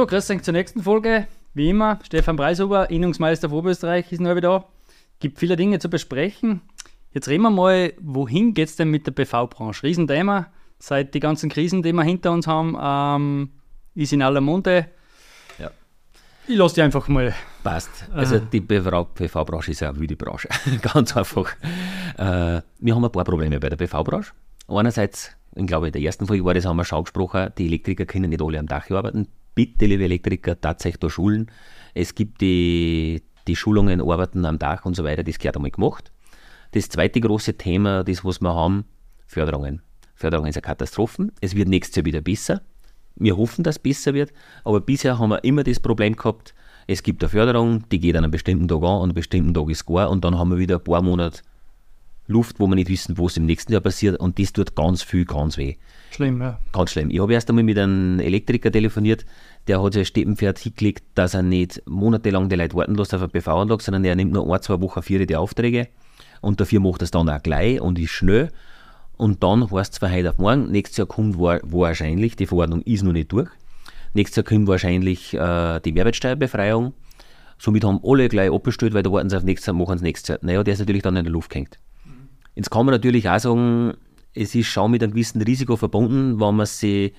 So, grüß euch zur nächsten Folge. Wie immer, Stefan Preishuber, Innungsmeister von Oberösterreich, ist neu wieder da. Gibt viele Dinge zu besprechen. Jetzt reden wir mal, wohin geht es denn mit der PV-Branche? Riesenthema. Seit die ganzen Krisen, die wir hinter uns haben, ähm, ist in aller Munde. Ja. Ich lasse die einfach mal. Passt. Also Äh. die PV-Branche ist ja eine wilde Branche. Ganz einfach. Äh, wir haben ein paar Probleme bei der PV-Branche. Einerseits, ich glaube, in der ersten Folge war das, haben wir schon gesprochen, die Elektriker können nicht alle am Dach arbeiten. Bitte, liebe Elektriker, tatsächlich da schulen. Es gibt die, die Schulungen, Arbeiten am Dach und so weiter, das gehört einmal gemacht. Das zweite große Thema, das was wir haben, Förderungen. Förderungen ist eine Katastrophe. Es wird nächstes Jahr wieder besser. Wir hoffen, dass es besser wird, aber bisher haben wir immer das Problem gehabt, es gibt eine Förderung, die geht an einem bestimmten Tag an, an einem bestimmten Tag ist gar und dann haben wir wieder ein paar Monate Luft, wo wir nicht wissen, was im nächsten Jahr passiert und das tut ganz viel, ganz weh. Schlimm, ja. Ganz schlimm. Ich habe erst einmal mit einem Elektriker telefoniert, der hat sich Steppenpferd hingelegt, dass er nicht monatelang die Leute warten lässt auf eine PV-Anlage, sondern er nimmt nur ein, zwei Wochen, vier die Aufträge und dafür macht er es dann auch gleich und ist schnell. Und dann heißt es von heute auf morgen, nächstes Jahr kommt wa- wahrscheinlich, die Verordnung ist noch nicht durch, nächstes Jahr kommt wahrscheinlich äh, die Mehrwertsteuerbefreiung. Somit haben alle gleich abbestellt, weil da warten sie auf nächstes Jahr, machen sie nächstes Jahr. Naja, der ist natürlich dann in der Luft gehängt. Jetzt kann man natürlich auch sagen, es ist schon mit einem gewissen Risiko verbunden, wenn man sich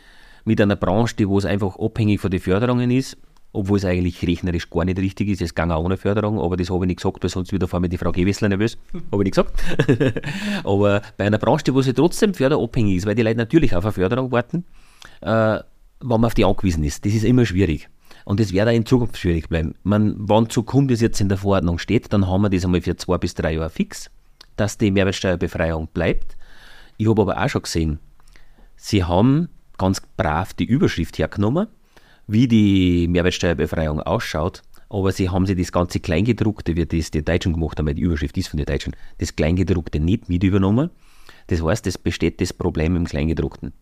mit einer Branche, die wo es einfach abhängig von den Förderungen ist, obwohl es eigentlich rechnerisch gar nicht richtig ist, es ging auch ohne Förderung, aber das habe ich nicht gesagt, weil sonst wieder vor mir die Frau Gewessler nervös. habe ich nicht gesagt. aber bei einer Branche, die wo sie trotzdem förderabhängig ist, weil die Leute natürlich auf eine Förderung warten, äh, wenn man auf die angewiesen ist, das ist immer schwierig. Und das wird auch in Zukunft schwierig bleiben. Man, wann Zukunft das jetzt in der Verordnung steht, dann haben wir das einmal für zwei bis drei Jahre fix, dass die Mehrwertsteuerbefreiung bleibt. Ich habe aber auch schon gesehen, sie haben ganz brav die Überschrift hergenommen, wie die Mehrwertsteuerbefreiung ausschaut, aber sie haben sich das ganze Kleingedruckte, wie das die Deutschen gemacht haben, die Überschrift ist von den Deutschen, das Kleingedruckte nicht mit übernommen. Das heißt, es besteht das Problem im Kleingedruckten.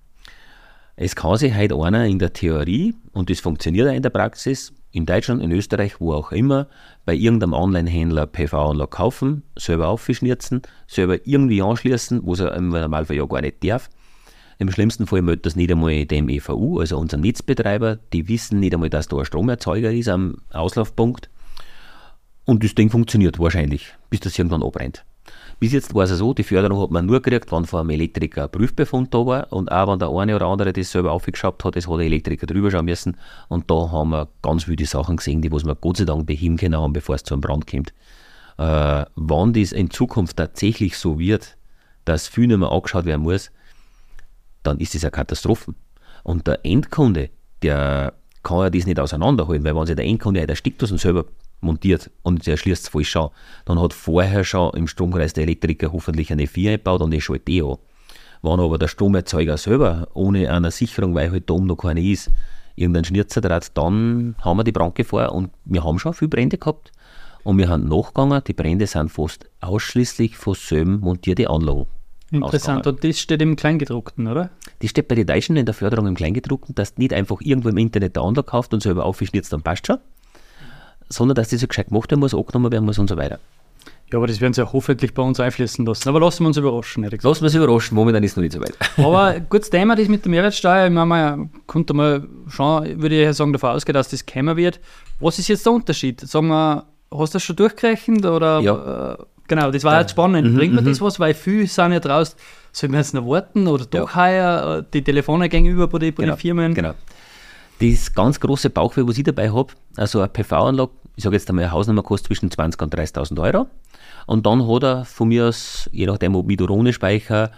Es kann sich halt einer in der Theorie, und das funktioniert auch in der Praxis, in Deutschland, in Österreich, wo auch immer, bei irgendeinem Online-Händler PV-Anlage kaufen, selber aufschnirzen, selber irgendwie anschließen, was er im Normalfall ja gar nicht darf. Im schlimmsten Fall meldet das nicht einmal dem EVU, also unserem Netzbetreiber. Die wissen nicht einmal, dass da ein Stromerzeuger ist am Auslaufpunkt. Und das Ding funktioniert wahrscheinlich, bis das irgendwann abbrennt. Bis jetzt war es so, die Förderung hat man nur gekriegt, wenn von einem Elektriker ein Prüfbefund da war und auch wenn der eine oder andere das selber aufgeschraubt hat, das hat der Elektriker drüber schauen müssen und da haben wir ganz viele Sachen gesehen, die was wir Gott sei Dank beheben können haben, bevor es zu einem Brand kommt. Äh, wenn das in Zukunft tatsächlich so wird, dass viel nicht mehr angeschaut werden muss, dann ist das eine Katastrophe. Und der Endkunde, der kann ja das nicht auseinanderhalten, weil wenn sich der Endkunde halt erstickt und selber montiert und der schließt es falsch an, dann hat vorher schon im Stromkreis der Elektriker hoffentlich eine 4 eingebaut und das schaltet die an. Wenn aber der Stromerzeuger selber ohne eine Sicherung, weil halt da oben noch keine ist, irgendeinen Schnitzer draht, dann haben wir die Brandgefahr und wir haben schon viele Brände gehabt und wir haben nachgegangen, die Brände sind fast ausschließlich von selben montierte Anlagen. Interessant. ausgegangen. Und das steht im Kleingedruckten, oder? Das steht bei den Deutschen in der Förderung im Kleingedruckten, dass du nicht einfach irgendwo im Internet der Anlage kauft und selber aufschnitzt, dann passt schon, sondern dass das so gescheit gemacht werden muss, angenommen werden muss und so weiter. Ja, aber das werden sie ja hoffentlich bei uns einfließen lassen. Aber lassen wir uns überraschen, gesagt. Lassen wir uns überraschen, momentan ist es noch nicht so weit. Aber gutes Thema, das mit der Mehrwertsteuer, ich meine, man konnte mal schon, würde ich ja sagen, davon ausgehen, dass das kommen wird. Was ist jetzt der Unterschied? Sagen wir, hast du das schon durchgerechnet? Oder, Ja. äh, genau, das war jetzt spannend. Mhm, Bringt mir das was? Weil viele sind ja draußen, sollen wir jetzt noch warten oder doch heuer? Äh, Die Telefone gegenüber bei den, bei den Firmen. Genau. Das ganz große Bauchweh, was ich dabei habe, also eine PV-Anlage, ich sage jetzt einmal, eine Hausnummer kostet zwischen 20.000 und 30.000 Euro. Und dann hat er von mir aus, je nachdem, ob mit oder ohne Speicher,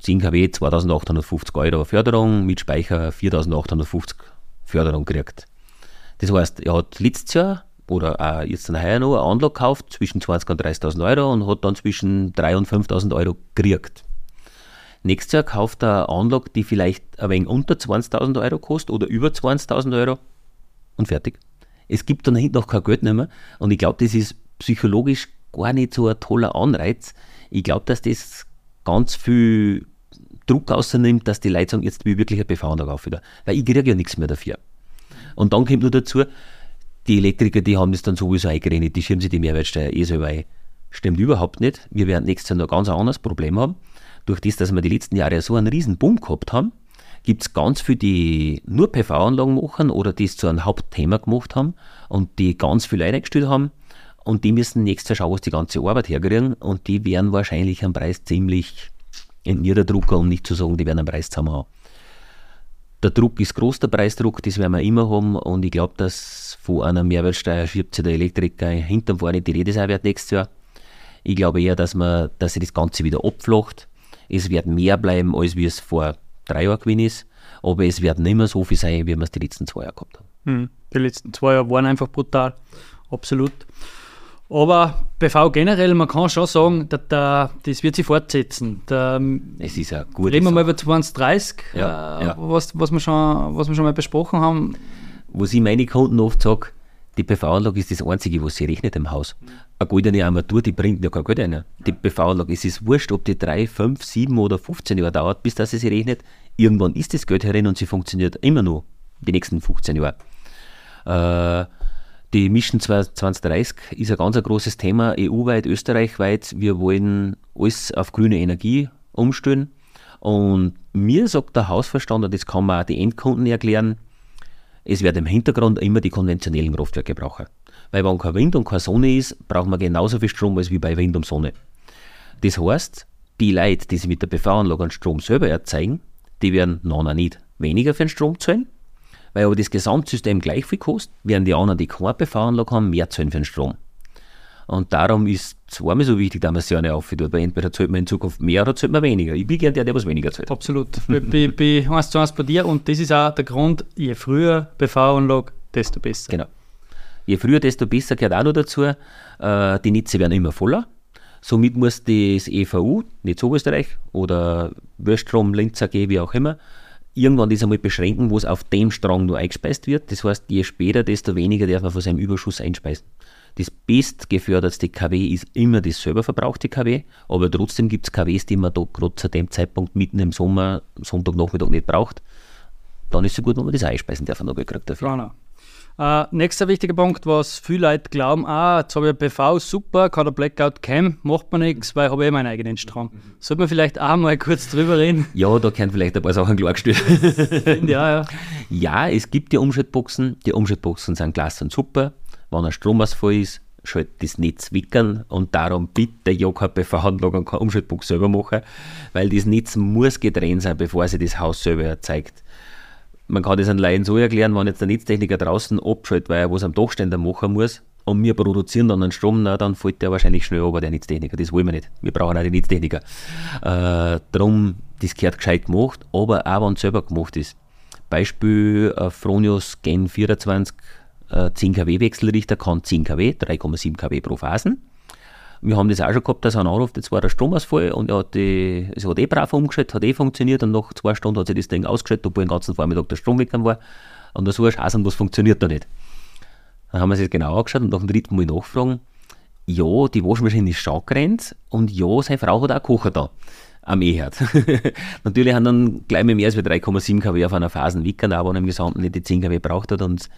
10 kW 2.850 Euro Förderung, mit Speicher 4.850 Förderung gekriegt. Das heißt, er hat letztes Jahr oder jetzt dann heuer noch eine Anlage gekauft zwischen 20.000 und 30.000 Euro und hat dann zwischen 3.000 und 5.000 Euro gekriegt. Nächstes Jahr kauft er eine Anlage, die vielleicht ein wenig unter 20.000 Euro kostet oder über 20.000 Euro und fertig. Es gibt dann hinten noch kein Geld mehr und ich glaube, das ist psychologisch gar nicht so ein toller Anreiz. Ich glaube, dass das ganz viel Druck außernimmt, dass die Leute sagen, jetzt will ich wirklich eine PV-Anlage auf wieder. Weil ich kriege ja nichts mehr dafür. Und dann kommt nur dazu, die Elektriker, die haben das dann sowieso eingerechnet, die schirmen sich die Mehrwertsteuer eh selber ein. Stimmt überhaupt nicht. Wir werden nächstes Jahr noch ganz ein anderes Problem haben. Durch das, dass wir die letzten Jahre so einen riesen Boom gehabt haben, gibt es ganz viele, die nur PV-Anlagen machen oder es zu einem Hauptthema gemacht haben und die ganz viel eingestellt haben. Und die müssen nächstes Jahr schauen, was die ganze Arbeit herkriegen. Und die werden wahrscheinlich am Preis ziemlich in ihrer Drucker, um nicht zu sagen, die werden einen Preis zusammen haben. Der Druck ist groß, der Preisdruck, das werden wir immer haben. Und ich glaube, dass von einer Mehrwertsteuer schiebt sich der Elektriker hinterm vorne die Rede sein wird nächstes Jahr. Ich glaube eher, dass, man, dass sich das Ganze wieder abflacht. Es wird mehr bleiben, als wie es vor drei Jahren gewesen ist. Aber es wird nicht mehr so viel sein, wie wir es die letzten zwei Jahre gehabt haben. Hm. Die letzten zwei Jahre waren einfach brutal. Absolut. Aber BV generell, man kann schon sagen, dass der, das wird sich fortsetzen. Der, es ist ja gut. Reden wir mal über 2030, ja, äh, ja. Was, was, wir schon, was wir schon mal besprochen haben. Was ich meine Kunden oft sage, die PV-Anlage ist das Einzige, was sie rechnet im Haus. Eine goldene Armatur, die bringt ja kein Geld ein. Die PV-Anlage, es ist wurscht, ob die 3, 5, 7 oder 15 Jahre dauert, bis dass sie sich rechnet. Irgendwann ist das Geld herin und sie funktioniert immer noch die nächsten 15 Jahre. Äh, die Mission 2030 ist ein ganz großes Thema, EU-weit, österreichweit. Wir wollen alles auf grüne Energie umstellen. Und mir sagt der Hausverstand, und das kann man auch die Endkunden erklären, es wird im Hintergrund immer die konventionellen Kraftwerke brauchen. Weil wenn kein Wind und keine Sonne ist, braucht man genauso viel Strom als wie bei Wind und Sonne. Das heißt, die Leute, die sich mit der PV-Anlage einen Strom selber erzeugen, die werden noch nicht weniger für den Strom zahlen, weil aber das Gesamtsystem gleich viel kostet, werden die anderen, die keine PV-Anlage haben, mehr zahlen für den Strom. Und darum ist es zweimal so wichtig, dass man sich eine auftut, weil entweder zahlt man in Zukunft mehr oder zahlt man weniger. Ich bin gerne der, der was weniger zahlt. Absolut. bei, bei 1 zu 1 bei dir und das ist auch der Grund, je früher PV-Anlage, desto besser. Genau. Je früher, desto besser gehört auch noch dazu, äh, die Netze werden immer voller. Somit muss das EVU, nicht Oberösterreich oder Würstrom, Linz AG, wie auch immer, irgendwann das einmal beschränken, wo es auf dem Strang nur eingespeist wird. Das heißt, je später, desto weniger darf man von seinem Überschuss einspeisen. Das bestgeförderte KW ist immer das selber verbrauchte KW, aber trotzdem gibt es KWs, die man da gerade zu dem Zeitpunkt mitten im Sommer, Sonntagnachmittag nicht braucht. Dann ist es so gut, wenn man das einspeisen darf, noch gekriegt dafür. Genau. Uh, nächster wichtiger Punkt, was viele Leute glauben, ah, jetzt habe ich PV, super, kann der Blackout kämen, macht man nichts, weil ich habe eh meinen eigenen Strom. Sollte man vielleicht auch mal kurz drüber reden? Ja, da können vielleicht ein paar Sachen klargestellt. ja, ja. ja, es gibt die Umschaltboxen, die Umschaltboxen sind klasse und super. Wenn ein Stromausfall ist, schaltet das Netz wickern und darum bitte ja keine PV-Anlage und keine Umschaltbox selber machen, weil das Netz muss getrennt sein, bevor sich das Haus selber erzeugt man kann das an Laien so erklären, wenn jetzt der Netztechniker draußen abschaltet, weil er was am Dachständer machen muss und wir produzieren dann einen Strom, na, dann fällt der wahrscheinlich schnell über, der Netztechniker. Das wollen wir nicht. Wir brauchen auch die Netztechniker. Äh, darum, das gehört gescheit gemacht, aber auch wenn es selber gemacht ist. Beispiel äh, Fronius Gen 24 äh, 10 kW Wechselrichter kann 10 kW, 3,7 kW pro Phasen. Wir haben das auch schon gehabt, dass er anruft, jetzt war der Stromausfall und er hat die, es hat eh brav umgeschaltet, hat eh funktioniert und nach zwei Stunden hat sich das Ding ausgeschaltet, obwohl den ganzen Vormittag der Strom weg war. Und da so ein Scheiß, was funktioniert da nicht. Dann haben wir sich das genau angeschaut und nach dem dritten Mal nachfragen, ja, die Waschmaschine ist schon gerannt und ja, seine Frau hat auch Kocher da am E-Herd. Natürlich haben dann gleich mehr als 3,7 kW auf einer Phasen Wickern, aber im Gesamten nicht die 10 kW braucht hat und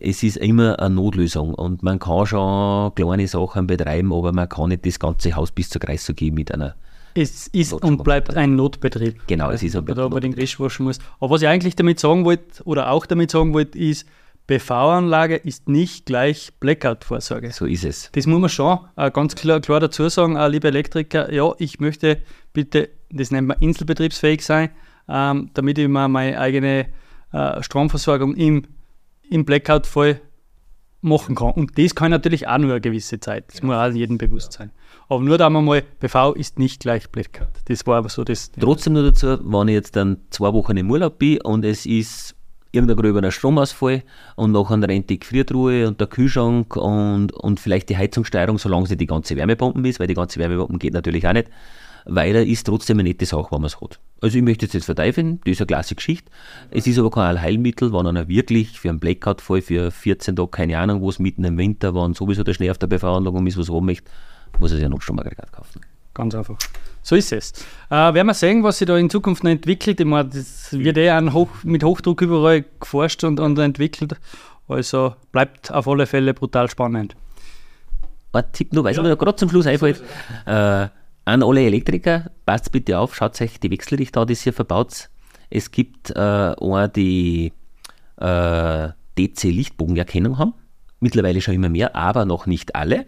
es ist immer eine Notlösung und man kann schon kleine Sachen betreiben, aber man kann nicht das ganze Haus bis zur Kreis gehen mit einer. Es ist und bleibt ein Notbetrieb. Genau, es ist ein Betrieb. Da den Grisch waschen muss. Aber was ich eigentlich damit sagen wollte, oder auch damit sagen wollte, ist, PV-Anlage ist nicht gleich Blackout-Vorsorge. So ist es. Das muss man schon äh, ganz klar, klar dazu sagen, äh, liebe Elektriker, ja, ich möchte bitte, das nennt man inselbetriebsfähig sein, ähm, damit ich mir meine eigene äh, Stromversorgung im im Blackout-Fall machen kann. Und das kann natürlich auch nur eine gewisse Zeit. Das ja. muss auch jedem bewusst sein. Aber nur da mal, PV ist nicht gleich Blackout. Das war aber so das. Trotzdem nur dazu, wenn ich jetzt dann zwei Wochen im Urlaub bin und es ist irgendein gröberer Stromausfall und nachher rennt die Gefriertruhe und der Kühlschrank und, und vielleicht die Heizungssteuerung, solange sie die ganze Wärmepumpe ist, weil die ganze Wärmepumpe geht natürlich auch nicht weil er ist trotzdem eine nette Sache, wenn man es hat. Also ich möchte es jetzt verteifen, das ist eine klasse Geschichte. Es ist aber kein Allheilmittel, wenn einer wirklich für einen Blackout-Fall für 14 Tage, keine Ahnung, wo es mitten im Winter, wenn sowieso der Schnee auf der PV-Anlage ist, was haben möchte, muss er sich ein Notstromaggregat kaufen. Ganz einfach. So ist es. Äh, werden wir sehen, was sich da in Zukunft noch entwickelt. Ich meine, das wird eh Hoch, mit Hochdruck überall geforscht und, und entwickelt. Also bleibt auf alle Fälle brutal spannend. Ein Tipp nur, weil es ja. mir gerade zum Schluss einfällt. Äh, an alle Elektriker, passt bitte auf, schaut euch die Wechselrichter an, die ihr verbaut. Es gibt äh, eine, die äh, DC-Lichtbogenerkennung haben. Mittlerweile schon immer mehr, aber noch nicht alle.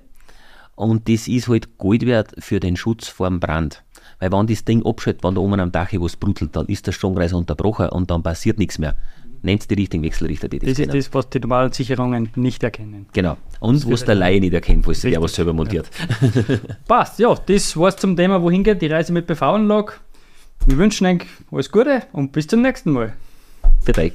Und das ist halt Gold wert für den Schutz vor dem Brand. Weil wenn das Ding abschaltet, wenn da oben am Dach was brutelt, dann ist der Stromkreis unterbrochen und dann passiert nichts mehr. Nennt die richtigen Wechselrichter, die das Das ist das, was die normalen Sicherungen nicht erkennen. Genau. Und was der Laie nicht erkennt, falls er was selber montiert. Ja. Passt, ja, das war's zum Thema, wohin geht die Reise mit PV-Anlage. Wir wünschen euch alles Gute und bis zum nächsten Mal. Für euch.